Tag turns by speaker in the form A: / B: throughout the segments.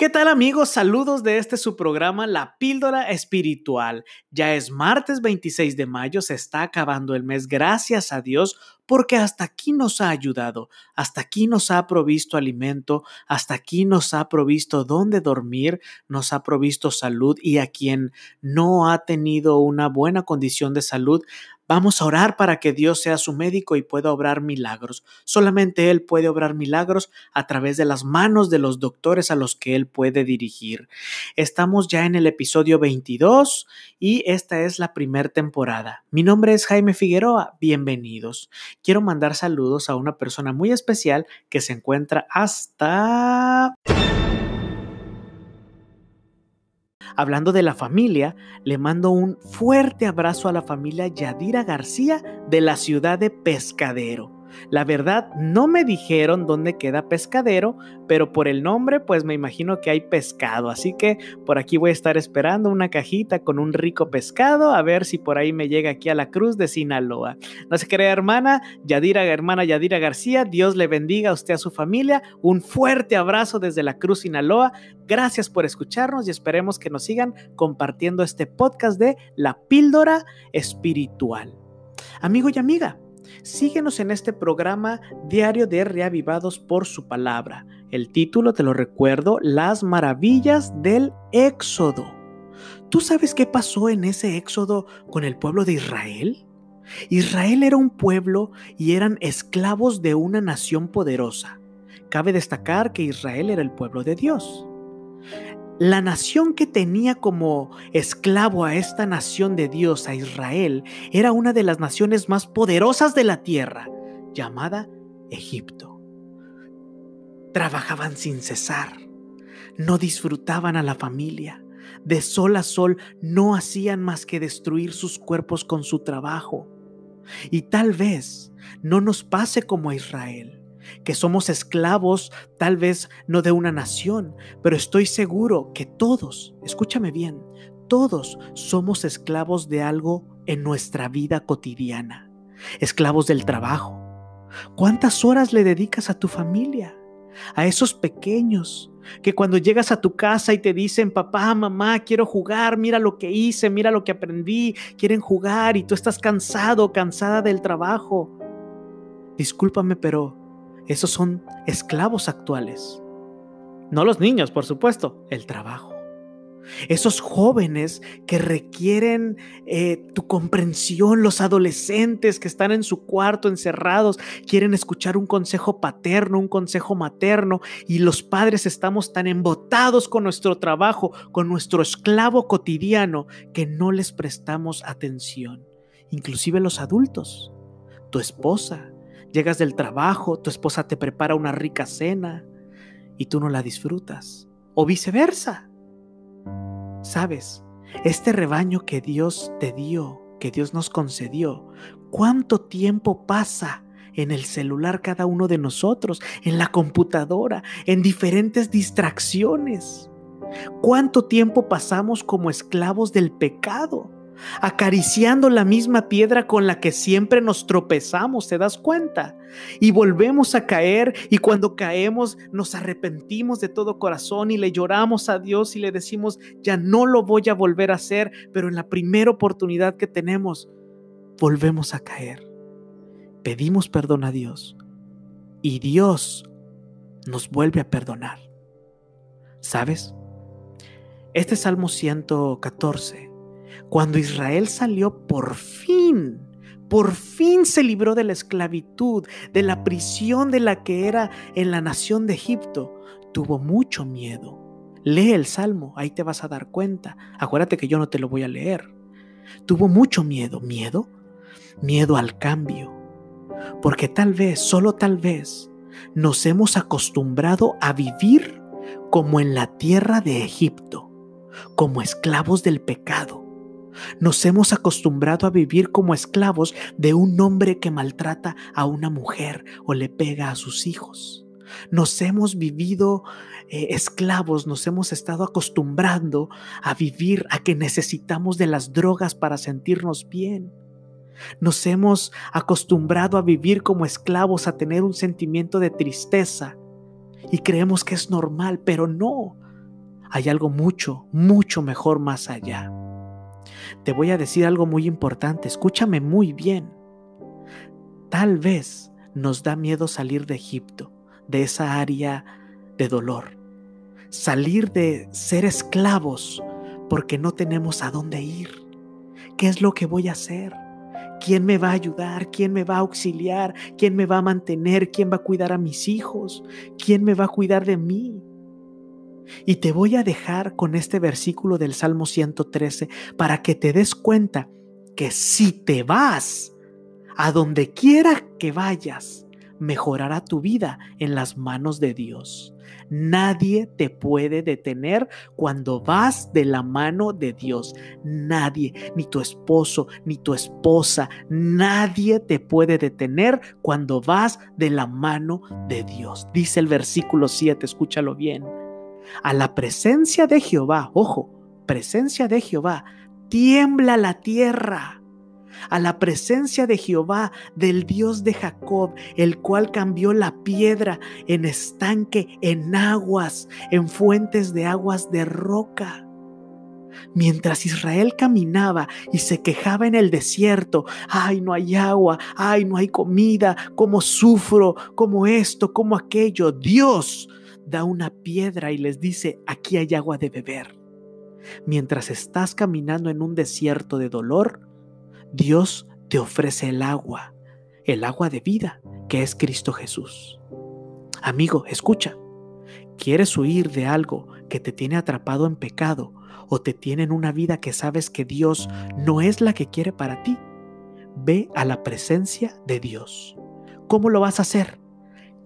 A: ¿Qué tal amigos? Saludos de este su programa La Píldora Espiritual. Ya es martes 26 de mayo, se está acabando el mes, gracias a Dios, porque hasta aquí nos ha ayudado, hasta aquí nos ha provisto alimento, hasta aquí nos ha provisto dónde dormir, nos ha provisto salud y a quien no ha tenido una buena condición de salud, Vamos a orar para que Dios sea su médico y pueda obrar milagros. Solamente Él puede obrar milagros a través de las manos de los doctores a los que Él puede dirigir. Estamos ya en el episodio 22 y esta es la primera temporada. Mi nombre es Jaime Figueroa. Bienvenidos. Quiero mandar saludos a una persona muy especial que se encuentra hasta... Hablando de la familia, le mando un fuerte abrazo a la familia Yadira García de la ciudad de Pescadero. La verdad, no me dijeron dónde queda pescadero, pero por el nombre, pues me imagino que hay pescado. Así que por aquí voy a estar esperando una cajita con un rico pescado, a ver si por ahí me llega aquí a la cruz de Sinaloa. No se crea, hermana, Yadira, hermana Yadira García, Dios le bendiga a usted, a su familia. Un fuerte abrazo desde la cruz Sinaloa. Gracias por escucharnos y esperemos que nos sigan compartiendo este podcast de La Píldora Espiritual. Amigo y amiga, Síguenos en este programa diario de Reavivados por su palabra. El título, te lo recuerdo, Las maravillas del Éxodo. ¿Tú sabes qué pasó en ese Éxodo con el pueblo de Israel? Israel era un pueblo y eran esclavos de una nación poderosa. Cabe destacar que Israel era el pueblo de Dios la nación que tenía como esclavo a esta nación de Dios, a Israel, era una de las naciones más poderosas de la tierra, llamada Egipto. Trabajaban sin cesar, no disfrutaban a la familia, de sol a sol no hacían más que destruir sus cuerpos con su trabajo. Y tal vez no nos pase como a Israel que somos esclavos tal vez no de una nación, pero estoy seguro que todos, escúchame bien, todos somos esclavos de algo en nuestra vida cotidiana, esclavos del trabajo. ¿Cuántas horas le dedicas a tu familia? A esos pequeños que cuando llegas a tu casa y te dicen, papá, mamá, quiero jugar, mira lo que hice, mira lo que aprendí, quieren jugar y tú estás cansado, cansada del trabajo. Discúlpame, pero esos son esclavos actuales. No los niños, por supuesto, el trabajo. Esos jóvenes que requieren eh, tu comprensión, los adolescentes que están en su cuarto encerrados, quieren escuchar un consejo paterno, un consejo materno, y los padres estamos tan embotados con nuestro trabajo, con nuestro esclavo cotidiano, que no les prestamos atención. Inclusive los adultos, tu esposa, Llegas del trabajo, tu esposa te prepara una rica cena y tú no la disfrutas. O viceversa. Sabes, este rebaño que Dios te dio, que Dios nos concedió, ¿cuánto tiempo pasa en el celular cada uno de nosotros, en la computadora, en diferentes distracciones? ¿Cuánto tiempo pasamos como esclavos del pecado? Acariciando la misma piedra con la que siempre nos tropezamos, ¿te das cuenta? Y volvemos a caer y cuando caemos nos arrepentimos de todo corazón y le lloramos a Dios y le decimos, ya no lo voy a volver a hacer, pero en la primera oportunidad que tenemos, volvemos a caer. Pedimos perdón a Dios y Dios nos vuelve a perdonar. ¿Sabes? Este Salmo 114 cuando Israel salió por fin, por fin se libró de la esclavitud, de la prisión de la que era en la nación de Egipto, tuvo mucho miedo. Lee el Salmo, ahí te vas a dar cuenta. Acuérdate que yo no te lo voy a leer. Tuvo mucho miedo. ¿Miedo? Miedo al cambio. Porque tal vez, solo tal vez, nos hemos acostumbrado a vivir como en la tierra de Egipto, como esclavos del pecado nos hemos acostumbrado a vivir como esclavos de un hombre que maltrata a una mujer o le pega a sus hijos. Nos hemos vivido eh, esclavos, nos hemos estado acostumbrando a vivir a que necesitamos de las drogas para sentirnos bien. Nos hemos acostumbrado a vivir como esclavos, a tener un sentimiento de tristeza y creemos que es normal, pero no, hay algo mucho, mucho mejor más allá. Te voy a decir algo muy importante, escúchame muy bien. Tal vez nos da miedo salir de Egipto, de esa área de dolor, salir de ser esclavos porque no tenemos a dónde ir. ¿Qué es lo que voy a hacer? ¿Quién me va a ayudar? ¿Quién me va a auxiliar? ¿Quién me va a mantener? ¿Quién va a cuidar a mis hijos? ¿Quién me va a cuidar de mí? Y te voy a dejar con este versículo del Salmo 113 para que te des cuenta que si te vas a donde quiera que vayas, mejorará tu vida en las manos de Dios. Nadie te puede detener cuando vas de la mano de Dios. Nadie, ni tu esposo, ni tu esposa, nadie te puede detener cuando vas de la mano de Dios. Dice el versículo 7, escúchalo bien. A la presencia de Jehová, ojo, presencia de Jehová, tiembla la tierra. A la presencia de Jehová, del Dios de Jacob, el cual cambió la piedra en estanque, en aguas, en fuentes de aguas de roca. Mientras Israel caminaba y se quejaba en el desierto, ay, no hay agua, ay, no hay comida, cómo sufro, como esto, como aquello, Dios da una piedra y les dice, aquí hay agua de beber. Mientras estás caminando en un desierto de dolor, Dios te ofrece el agua, el agua de vida, que es Cristo Jesús. Amigo, escucha, ¿quieres huir de algo que te tiene atrapado en pecado o te tiene en una vida que sabes que Dios no es la que quiere para ti? Ve a la presencia de Dios. ¿Cómo lo vas a hacer?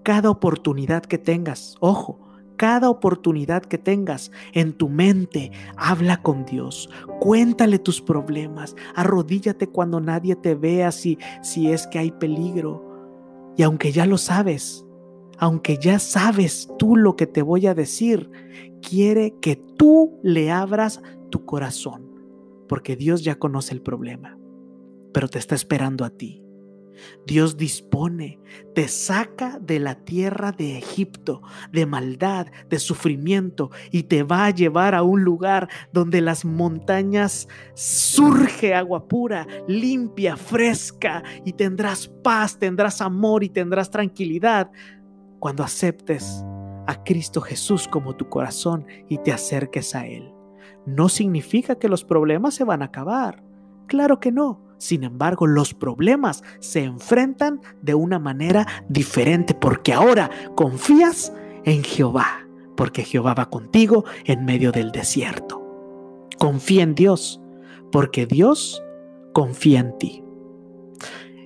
A: Cada oportunidad que tengas, ojo, cada oportunidad que tengas en tu mente, habla con Dios, cuéntale tus problemas, arrodíllate cuando nadie te vea si, si es que hay peligro. Y aunque ya lo sabes, aunque ya sabes tú lo que te voy a decir, quiere que tú le abras tu corazón, porque Dios ya conoce el problema, pero te está esperando a ti. Dios dispone, te saca de la tierra de Egipto, de maldad, de sufrimiento, y te va a llevar a un lugar donde las montañas surge agua pura, limpia, fresca, y tendrás paz, tendrás amor y tendrás tranquilidad cuando aceptes a Cristo Jesús como tu corazón y te acerques a Él. No significa que los problemas se van a acabar. Claro que no sin embargo, los problemas se enfrentan de una manera diferente porque ahora confías en Jehová, porque Jehová va contigo en medio del desierto. Confía en Dios, porque Dios confía en ti.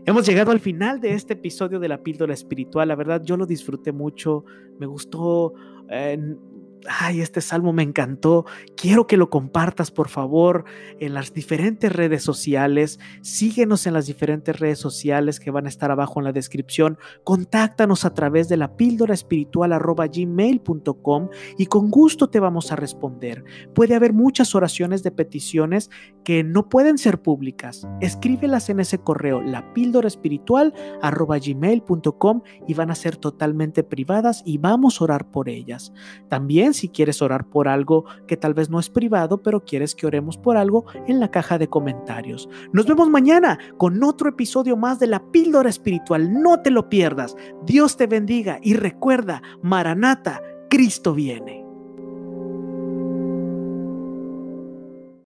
A: Hemos llegado al final de este episodio de la píldora espiritual. La verdad, yo lo disfruté mucho. Me gustó eh, ay, este salmo me encantó, quiero que lo compartas por favor en las diferentes redes sociales, síguenos en las diferentes redes sociales que van a estar abajo en la descripción, contáctanos a través de la píldora espiritual gmail.com y con gusto te vamos a responder. Puede haber muchas oraciones de peticiones que no pueden ser públicas, escríbelas en ese correo, la píldora espiritual gmail.com y van a ser totalmente privadas y vamos a orar por ellas. Si quieres orar por algo que tal vez no es privado, pero quieres que oremos por algo en la caja de comentarios. Nos vemos mañana con otro episodio más de la píldora espiritual. No te lo pierdas. Dios te bendiga y recuerda, Maranata, Cristo viene.